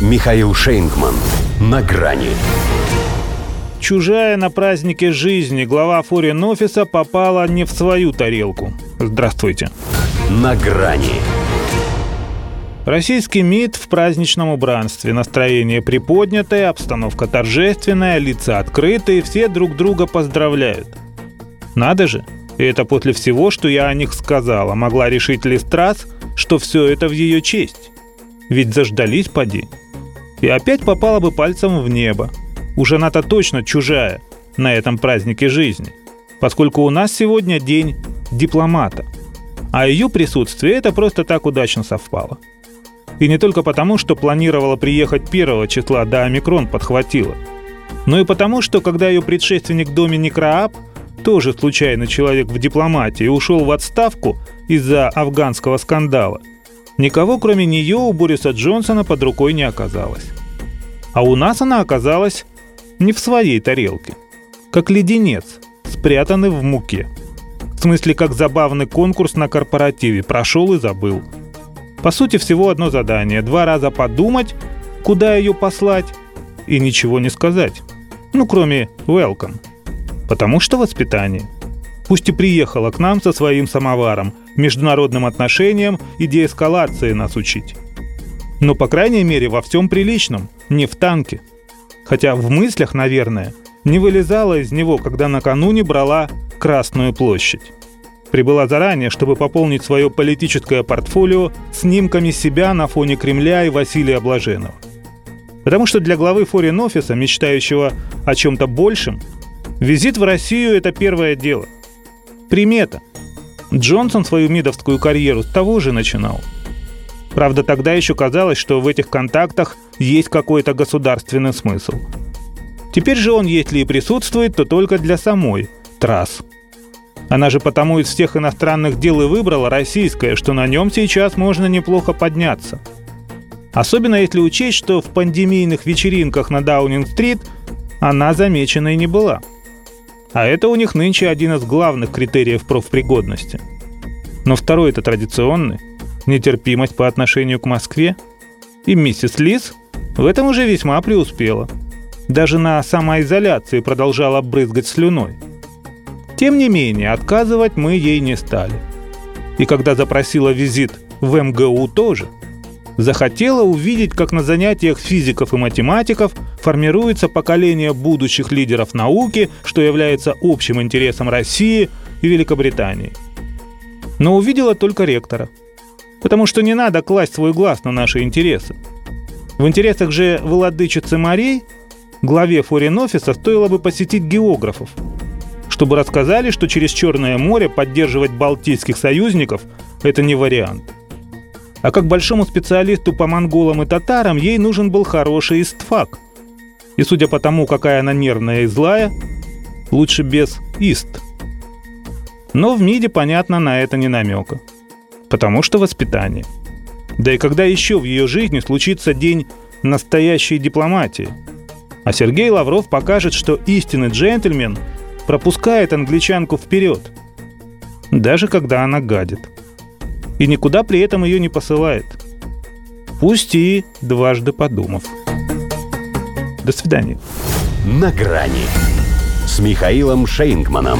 Михаил Шейнгман. На грани. Чужая на празднике жизни глава форин офиса попала не в свою тарелку. Здравствуйте. На грани. Российский МИД в праздничном убранстве. Настроение приподнятое, обстановка торжественная, лица открытые, все друг друга поздравляют. Надо же, и это после всего, что я о них сказала, могла решить Листрас, что все это в ее честь. Ведь заждались поди и опять попала бы пальцем в небо. Уж она-то точно чужая на этом празднике жизни, поскольку у нас сегодня день дипломата. А ее присутствие это просто так удачно совпало. И не только потому, что планировала приехать первого числа, да омикрон подхватила, но и потому, что когда ее предшественник Доминик Рааб, тоже случайно человек в дипломатии, ушел в отставку из-за афганского скандала, Никого, кроме нее, у Бориса Джонсона под рукой не оказалось. А у нас она оказалась не в своей тарелке. Как леденец, спрятанный в муке. В смысле, как забавный конкурс на корпоративе. Прошел и забыл. По сути, всего одно задание. Два раза подумать, куда ее послать, и ничего не сказать. Ну, кроме «welcome». Потому что воспитание – пусть и приехала к нам со своим самоваром, международным отношениям и деэскалации нас учить. Но, по крайней мере, во всем приличном, не в танке. Хотя в мыслях, наверное, не вылезала из него, когда накануне брала Красную площадь. Прибыла заранее, чтобы пополнить свое политическое портфолио снимками себя на фоне Кремля и Василия Блаженова. Потому что для главы форин-офиса, мечтающего о чем-то большем, визит в Россию – это первое дело – Примета. Джонсон свою мидовскую карьеру с того же начинал. Правда, тогда еще казалось, что в этих контактах есть какой-то государственный смысл. Теперь же он, если и присутствует, то только для самой трасс. Она же потому из всех иностранных дел и выбрала российское, что на нем сейчас можно неплохо подняться. Особенно если учесть, что в пандемийных вечеринках на Даунинг-стрит она замечена и не была – а это у них нынче один из главных критериев профпригодности. Но второй это традиционный – нетерпимость по отношению к Москве. И миссис Лис в этом уже весьма преуспела. Даже на самоизоляции продолжала брызгать слюной. Тем не менее, отказывать мы ей не стали. И когда запросила визит в МГУ тоже – захотела увидеть, как на занятиях физиков и математиков формируется поколение будущих лидеров науки, что является общим интересом России и Великобритании. Но увидела только ректора. Потому что не надо класть свой глаз на наши интересы. В интересах же владычицы морей главе форин-офиса стоило бы посетить географов, чтобы рассказали, что через Черное море поддерживать балтийских союзников – это не вариант – а как большому специалисту по монголам и татарам ей нужен был хороший истфак. И судя по тому, какая она нервная и злая, лучше без ист. Но в МИДе, понятно, на это не намека. Потому что воспитание. Да и когда еще в ее жизни случится день настоящей дипломатии? А Сергей Лавров покажет, что истинный джентльмен пропускает англичанку вперед, даже когда она гадит и никуда при этом ее не посылает. Пусть и дважды подумав. До свидания. На грани с Михаилом Шейнгманом.